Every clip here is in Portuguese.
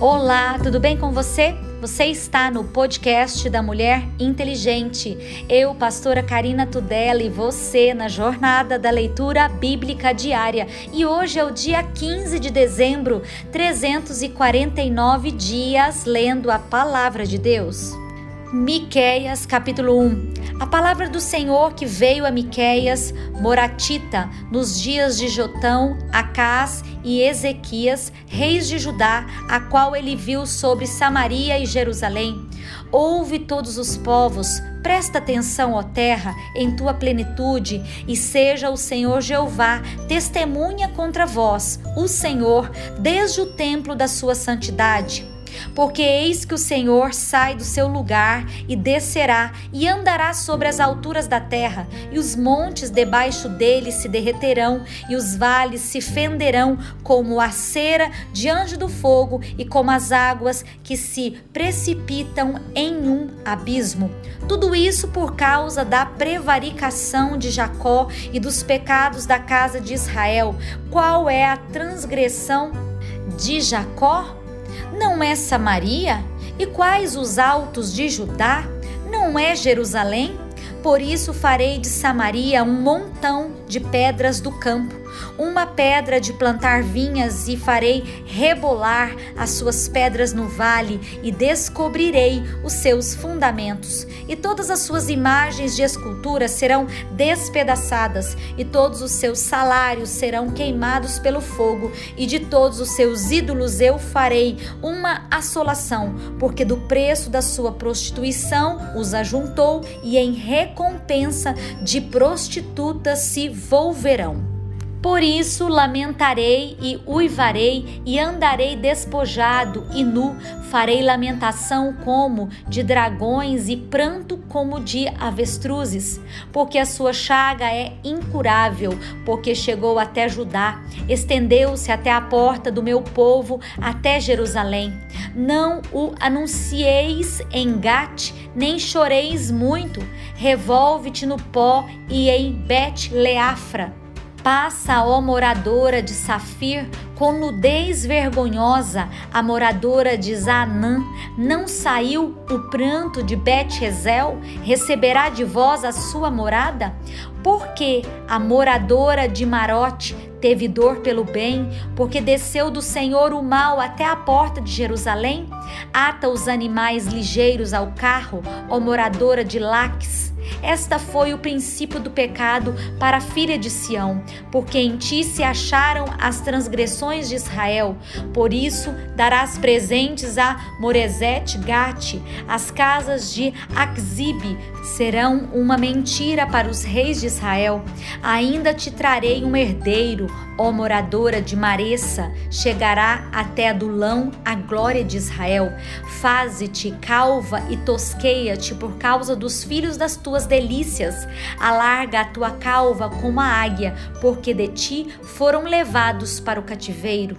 Olá, tudo bem com você? Você está no podcast da Mulher Inteligente. Eu, pastora Karina Tudela, e você na jornada da leitura bíblica diária. E hoje é o dia 15 de dezembro, 349 dias lendo a palavra de Deus. Miqueias capítulo 1 A palavra do Senhor que veio a Miqueias, Moratita, nos dias de Jotão, Acás e Ezequias, reis de Judá, a qual ele viu sobre Samaria e Jerusalém. Ouve todos os povos, presta atenção, ó terra, em tua plenitude, e seja o Senhor Jeová testemunha contra vós, o Senhor, desde o templo da sua santidade porque eis que o Senhor sai do seu lugar e descerá e andará sobre as alturas da terra, e os montes debaixo dele se derreterão, e os vales se fenderão como a cera diante do fogo e como as águas que se precipitam em um abismo. Tudo isso por causa da prevaricação de Jacó e dos pecados da casa de Israel. Qual é a transgressão de Jacó? Não é Samaria? E quais os altos de Judá? Não é Jerusalém? Por isso farei de Samaria um montão de pedras do campo uma pedra de plantar vinhas e farei rebolar as suas pedras no vale e descobrirei os seus fundamentos. E todas as suas imagens de escultura serão despedaçadas e todos os seus salários serão queimados pelo fogo e de todos os seus ídolos eu farei uma assolação, porque do preço da sua prostituição os ajuntou e em recompensa de prostitutas se volverão. Por isso lamentarei e uivarei, e andarei despojado e nu, farei lamentação como de dragões e pranto como de avestruzes, porque a sua chaga é incurável, porque chegou até Judá, estendeu-se até a porta do meu povo, até Jerusalém. Não o anuncieis em Gate, nem choreis muito, revolve-te no pó e em Bet-Leafra Passa, ó moradora de Safir, com nudez vergonhosa, a moradora de Zanã, não saiu o pranto de Bet-Ezel? Receberá de vós a sua morada? Porque a moradora de Marote teve dor pelo bem, porque desceu do Senhor o mal até a porta de Jerusalém? Ata os animais ligeiros ao carro, ó moradora de Laques. Esta foi o princípio do pecado para a filha de Sião, porque em ti se acharam as transgressões de Israel. Por isso darás presentes a Morezete Gate, as casas de Akzibe serão uma mentira para os reis de Israel. Ainda te trarei um herdeiro, ó moradora de Maressa, chegará até Adulão a glória de Israel. Faze-te calva e tosqueia-te por causa dos filhos das tuas delícias. Alarga a tua calva como a águia, porque de ti foram levados para o cativeiro.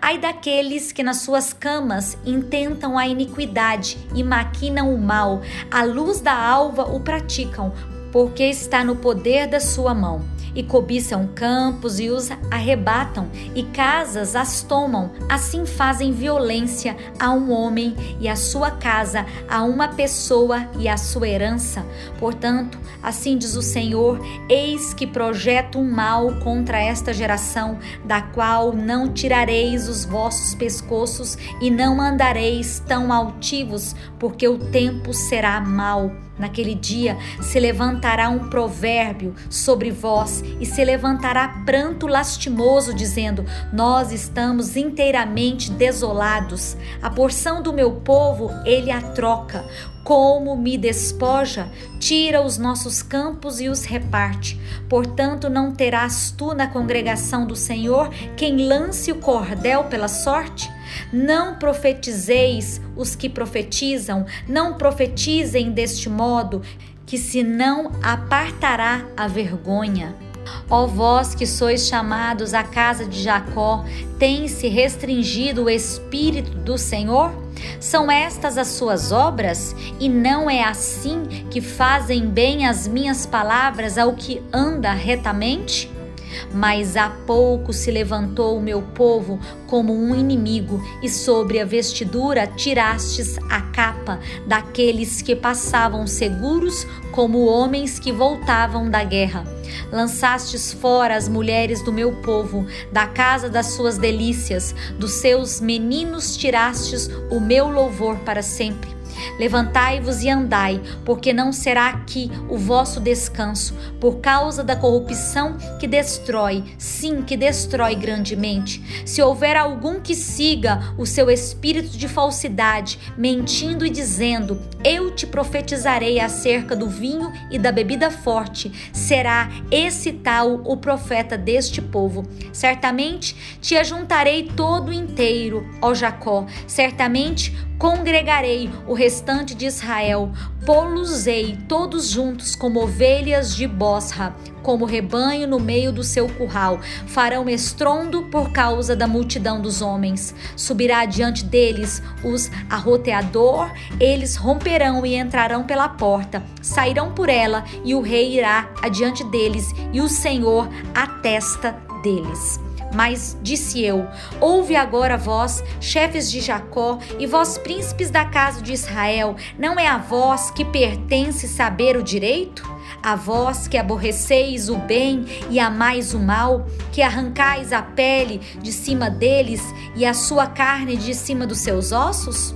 Ai daqueles que nas suas camas intentam a iniquidade e maquinam o mal, à luz da alva o praticam, porque está no poder da sua mão e cobiçam campos e os arrebatam, e casas as tomam. Assim fazem violência a um homem e a sua casa, a uma pessoa e a sua herança. Portanto, assim diz o Senhor: Eis que projeto um mal contra esta geração, da qual não tirareis os vossos pescoços e não andareis tão altivos, porque o tempo será mau. Naquele dia se levantará um provérbio sobre vós e se levantará pranto lastimoso, dizendo: Nós estamos inteiramente desolados. A porção do meu povo ele a troca. Como me despoja, tira os nossos campos e os reparte. Portanto, não terás tu na congregação do Senhor quem lance o cordel pela sorte? Não profetizeis os que profetizam, não profetizem deste modo, que senão apartará a vergonha. Ó vós que sois chamados à casa de Jacó, tem-se restringido o espírito do Senhor? São estas as suas obras? E não é assim que fazem bem as minhas palavras ao que anda retamente? Mas há pouco se levantou o meu povo como um inimigo, e sobre a vestidura tirastes a capa daqueles que passavam seguros como homens que voltavam da guerra. Lançastes fora as mulheres do meu povo, da casa das suas delícias, dos seus meninos tirastes o meu louvor para sempre. Levantai-vos e andai, porque não será aqui o vosso descanso, por causa da corrupção que destrói, sim, que destrói grandemente. Se houver algum que siga o seu espírito de falsidade, mentindo e dizendo: Eu te profetizarei acerca do vinho e da bebida forte, será esse tal o profeta deste povo. Certamente te ajuntarei todo inteiro, ó Jacó, certamente congregarei o restante de Israel, pô-los-ei todos juntos como ovelhas de Bosra, como rebanho no meio do seu curral. Farão estrondo por causa da multidão dos homens. Subirá diante deles os arroteador, eles romperão e entrarão pela porta, sairão por ela, e o rei irá adiante deles, e o Senhor à testa deles. Mas disse eu: Ouve agora vós, chefes de Jacó, e vós, príncipes da casa de Israel, não é a vós que pertence saber o direito? A vós que aborreceis o bem e amais o mal, que arrancais a pele de cima deles e a sua carne de cima dos seus ossos?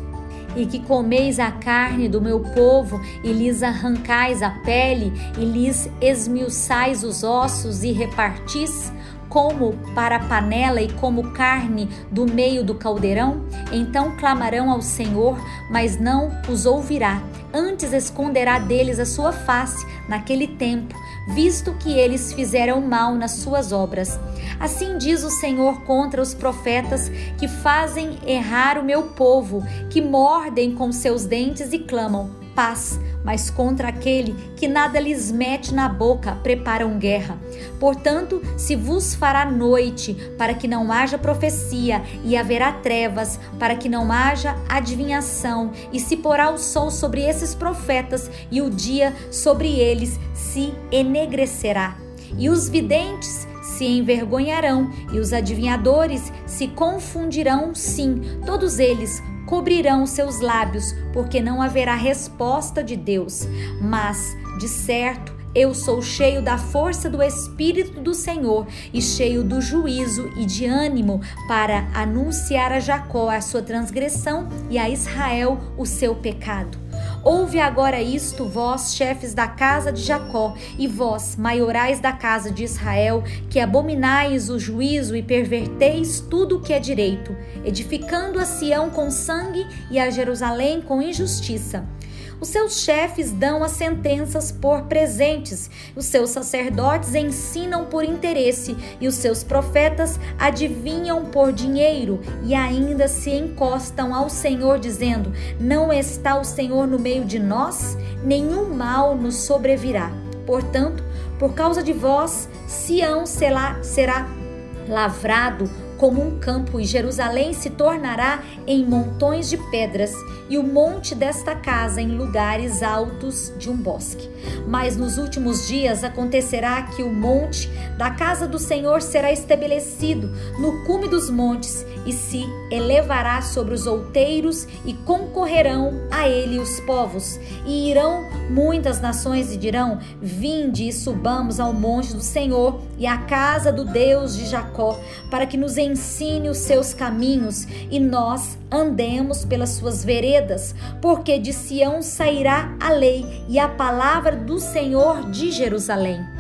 e que comeis a carne do meu povo, e lhes arrancais a pele, e lhes esmiuçais os ossos, e repartis? Como para a panela e como carne do meio do caldeirão? Então clamarão ao Senhor, mas não os ouvirá. Antes esconderá deles a sua face naquele tempo, visto que eles fizeram mal nas suas obras. Assim diz o Senhor contra os profetas que fazem errar o meu povo, que mordem com seus dentes e clamam: paz mas contra aquele que nada lhes mete na boca preparam guerra. Portanto, se vos fará noite, para que não haja profecia, e haverá trevas, para que não haja adivinhação, e se porá o sol sobre esses profetas, e o dia sobre eles se enegrecerá. E os videntes se envergonharão, e os adivinhadores se confundirão, sim, todos eles cobrirão seus lábios, porque não haverá resposta de Deus. Mas, de certo, eu sou cheio da força do Espírito do Senhor e cheio do juízo e de ânimo para anunciar a Jacó a sua transgressão e a Israel o seu pecado. Ouve agora isto, vós, chefes da casa de Jacó, e vós, maiorais da casa de Israel, que abominais o juízo e perverteis tudo o que é direito, edificando a Sião com sangue e a Jerusalém com injustiça. Os seus chefes dão as sentenças por presentes, os seus sacerdotes ensinam por interesse, e os seus profetas adivinham por dinheiro, e ainda se encostam ao Senhor, dizendo: Não está o Senhor no meio de nós? Nenhum mal nos sobrevirá. Portanto, por causa de vós, Sião será, será lavrado como um campo, e Jerusalém se tornará em montões de pedras, e o monte desta casa em lugares altos de um bosque. Mas nos últimos dias acontecerá que o monte da casa do Senhor será estabelecido no cume dos montes, e se elevará sobre os outeiros, e concorrerão a ele os povos, e irão muitas nações e dirão: Vinde e subamos ao monte do Senhor e à casa do Deus de Jacó, para que nos ensine os seus caminhos e nós andemos pelas suas veredas, porque de Sião sairá a lei e a palavra do Senhor de Jerusalém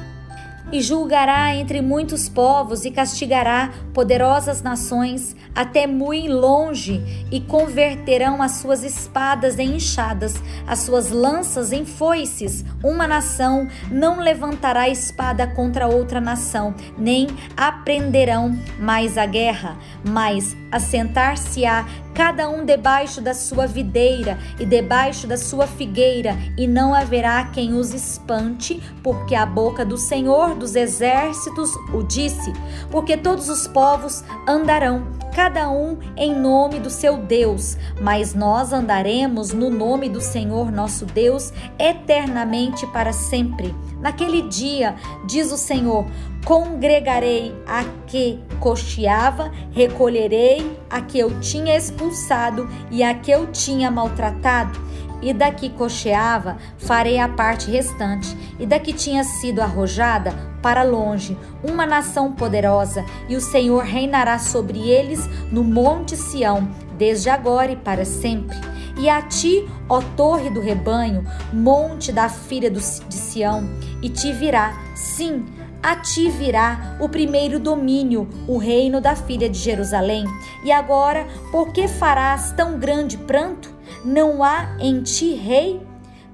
e julgará entre muitos povos e castigará poderosas nações até muito longe e converterão as suas espadas em enxadas, as suas lanças em foices. Uma nação não levantará espada contra outra nação, nem aprenderão mais a guerra, mas assentar-se-á cada um debaixo da sua videira e debaixo da sua figueira, e não haverá quem os espante, porque a boca do Senhor dos exércitos o disse, porque todos os povos andarão cada um em nome do seu Deus, mas nós andaremos no nome do Senhor nosso Deus eternamente para sempre. Naquele dia, diz o Senhor, congregarei a que cocheava, recolherei a que eu tinha expulsado e a que eu tinha maltratado e da que cocheava farei a parte restante, e da que tinha sido arrojada para longe, uma nação poderosa, e o Senhor reinará sobre eles no monte Sião, desde agora e para sempre. E a ti, ó torre do rebanho, monte da filha de Sião, e te virá, sim, a ti virá o primeiro domínio, o reino da filha de Jerusalém. E agora, por que farás tão grande pranto? Não há em ti rei?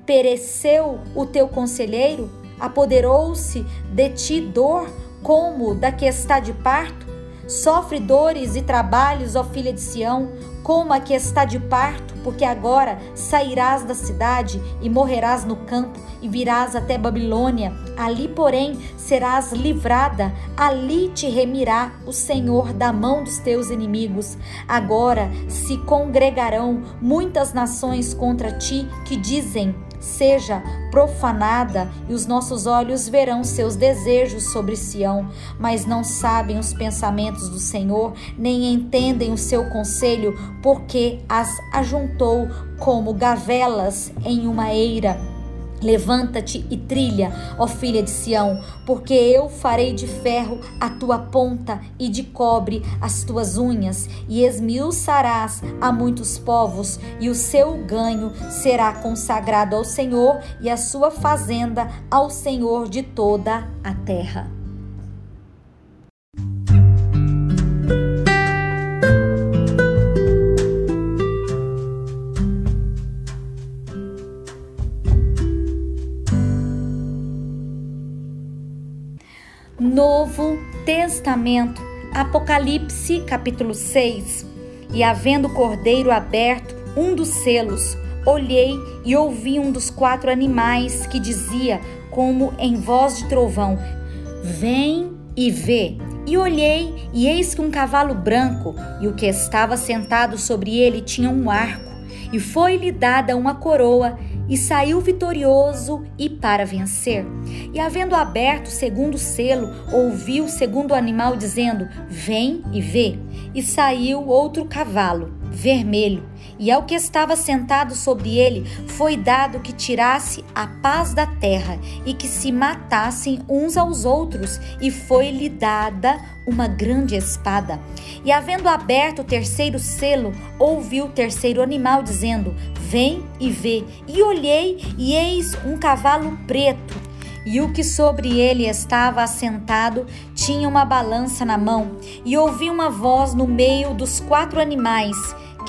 Pereceu o teu conselheiro? Apoderou-se de ti dor como da que está de parto? Sofre dores e trabalhos, ó filha de Sião, como a que está de parto, porque agora sairás da cidade e morrerás no campo e virás até Babilônia. Ali, porém, serás livrada, ali te remirá o Senhor da mão dos teus inimigos. Agora se congregarão muitas nações contra ti que dizem: seja profanada e os nossos olhos verão seus desejos sobre Sião, mas não sabem os pensamentos do Senhor, nem entendem o seu conselho, porque as ajuntou como gavelas em uma eira Levanta-te e trilha, ó filha de Sião, porque eu farei de ferro a tua ponta e de cobre as tuas unhas, e esmiuçarás a muitos povos, e o seu ganho será consagrado ao Senhor, e a sua fazenda ao Senhor de toda a terra. Testamento, Apocalipse, capítulo 6. E havendo o cordeiro aberto, um dos selos, olhei e ouvi um dos quatro animais que dizia, como em voz de trovão: Vem e vê. E olhei, e eis que um cavalo branco, e o que estava sentado sobre ele tinha um arco, e foi-lhe dada uma coroa, e saiu vitorioso e para vencer. E havendo aberto o segundo selo, ouviu o segundo animal dizendo: Vem e vê. E saiu outro cavalo, vermelho, e ao que estava sentado sobre ele foi dado que tirasse a paz da terra e que se matassem uns aos outros, e foi-lhe dada uma grande espada. E havendo aberto o terceiro selo, ouviu o terceiro animal dizendo: Vem e vê. E olhei, e eis um cavalo preto. E o que sobre ele estava assentado tinha uma balança na mão, e ouvi uma voz no meio dos quatro animais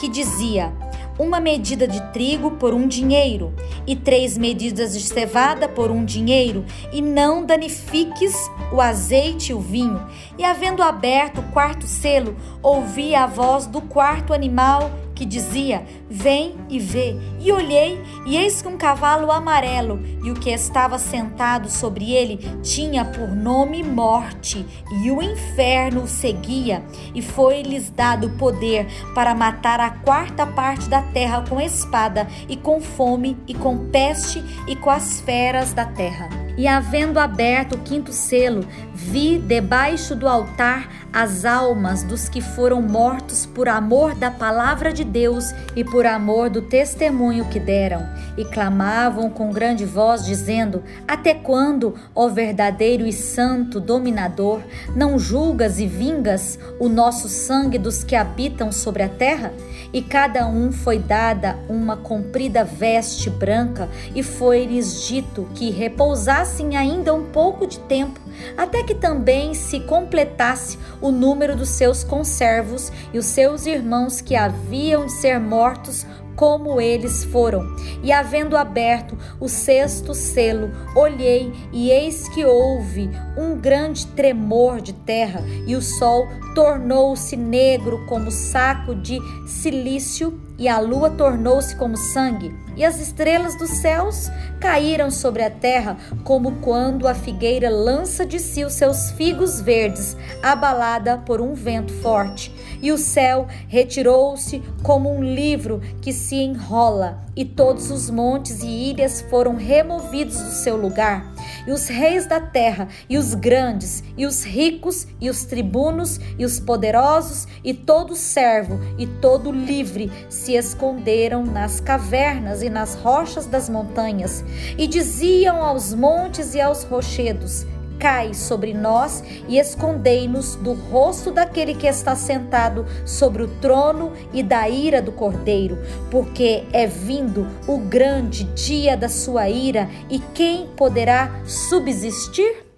que dizia: uma medida de trigo por um dinheiro, e três medidas de cevada por um dinheiro, e não danifiques o azeite e o vinho. E havendo aberto o quarto selo, ouvi a voz do quarto animal que dizia: Vem e vê. E olhei, e eis que um cavalo amarelo, e o que estava sentado sobre ele tinha por nome Morte, e o inferno o seguia, e foi-lhes dado poder para matar a quarta parte da terra com espada, e com fome, e com peste, e com as feras da terra. E havendo aberto o quinto selo, vi debaixo do altar as almas dos que foram mortos por amor da palavra de Deus e por amor do testemunho que deram, e clamavam com grande voz, dizendo: Até quando, ó verdadeiro e santo dominador, não julgas e vingas o nosso sangue dos que habitam sobre a terra? E cada um foi dada uma comprida veste branca, e foi-lhes dito que repousassem ainda um pouco de tempo, até que também se completasse o número dos seus conservos e os seus irmãos que haviam de ser mortos como eles foram. E havendo aberto o sexto selo, olhei e eis que houve um grande tremor de terra, e o sol tornou-se negro como saco de silício, e a lua tornou-se como sangue, e as estrelas dos céus caíram sobre a terra, como quando a figueira lança de si os seus figos verdes, abalada por um vento forte E o céu retirou-se como um livro que se enrola, e todos os montes e ilhas foram removidos do seu lugar. E os reis da terra, e os grandes, e os ricos, e os tribunos, e os poderosos, e todo servo, e todo livre se esconderam nas cavernas e nas rochas das montanhas, e diziam aos montes e aos rochedos: cai sobre nós e escondei-nos do rosto daquele que está sentado sobre o trono e da ira do cordeiro, porque é vindo o grande dia da sua ira, e quem poderá subsistir?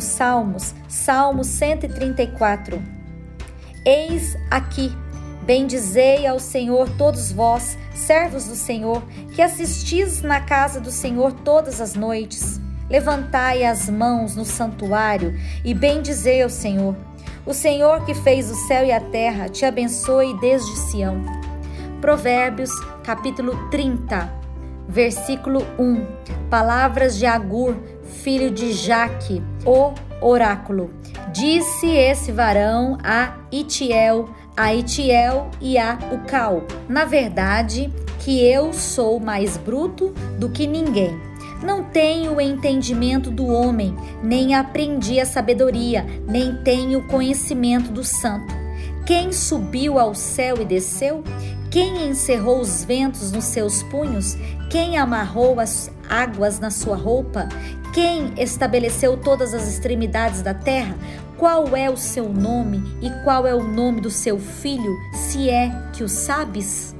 Os Salmos, Salmo 134. Eis aqui, bendizei ao Senhor todos vós, servos do Senhor, que assistis na casa do Senhor todas as noites. Levantai as mãos no santuário e bendizei ao Senhor. O Senhor que fez o céu e a terra te abençoe desde Sião. Provérbios, capítulo 30, versículo 1. Palavras de Agur, filho de Jaque, o oráculo. Disse esse varão a Itiel, a Itiel e a Ucal: Na verdade, que eu sou mais bruto do que ninguém. Não tenho o entendimento do homem, nem aprendi a sabedoria, nem tenho conhecimento do santo. Quem subiu ao céu e desceu? Quem encerrou os ventos nos seus punhos? Quem amarrou as águas na sua roupa? Quem estabeleceu todas as extremidades da terra? Qual é o seu nome e qual é o nome do seu filho, se é que o sabes?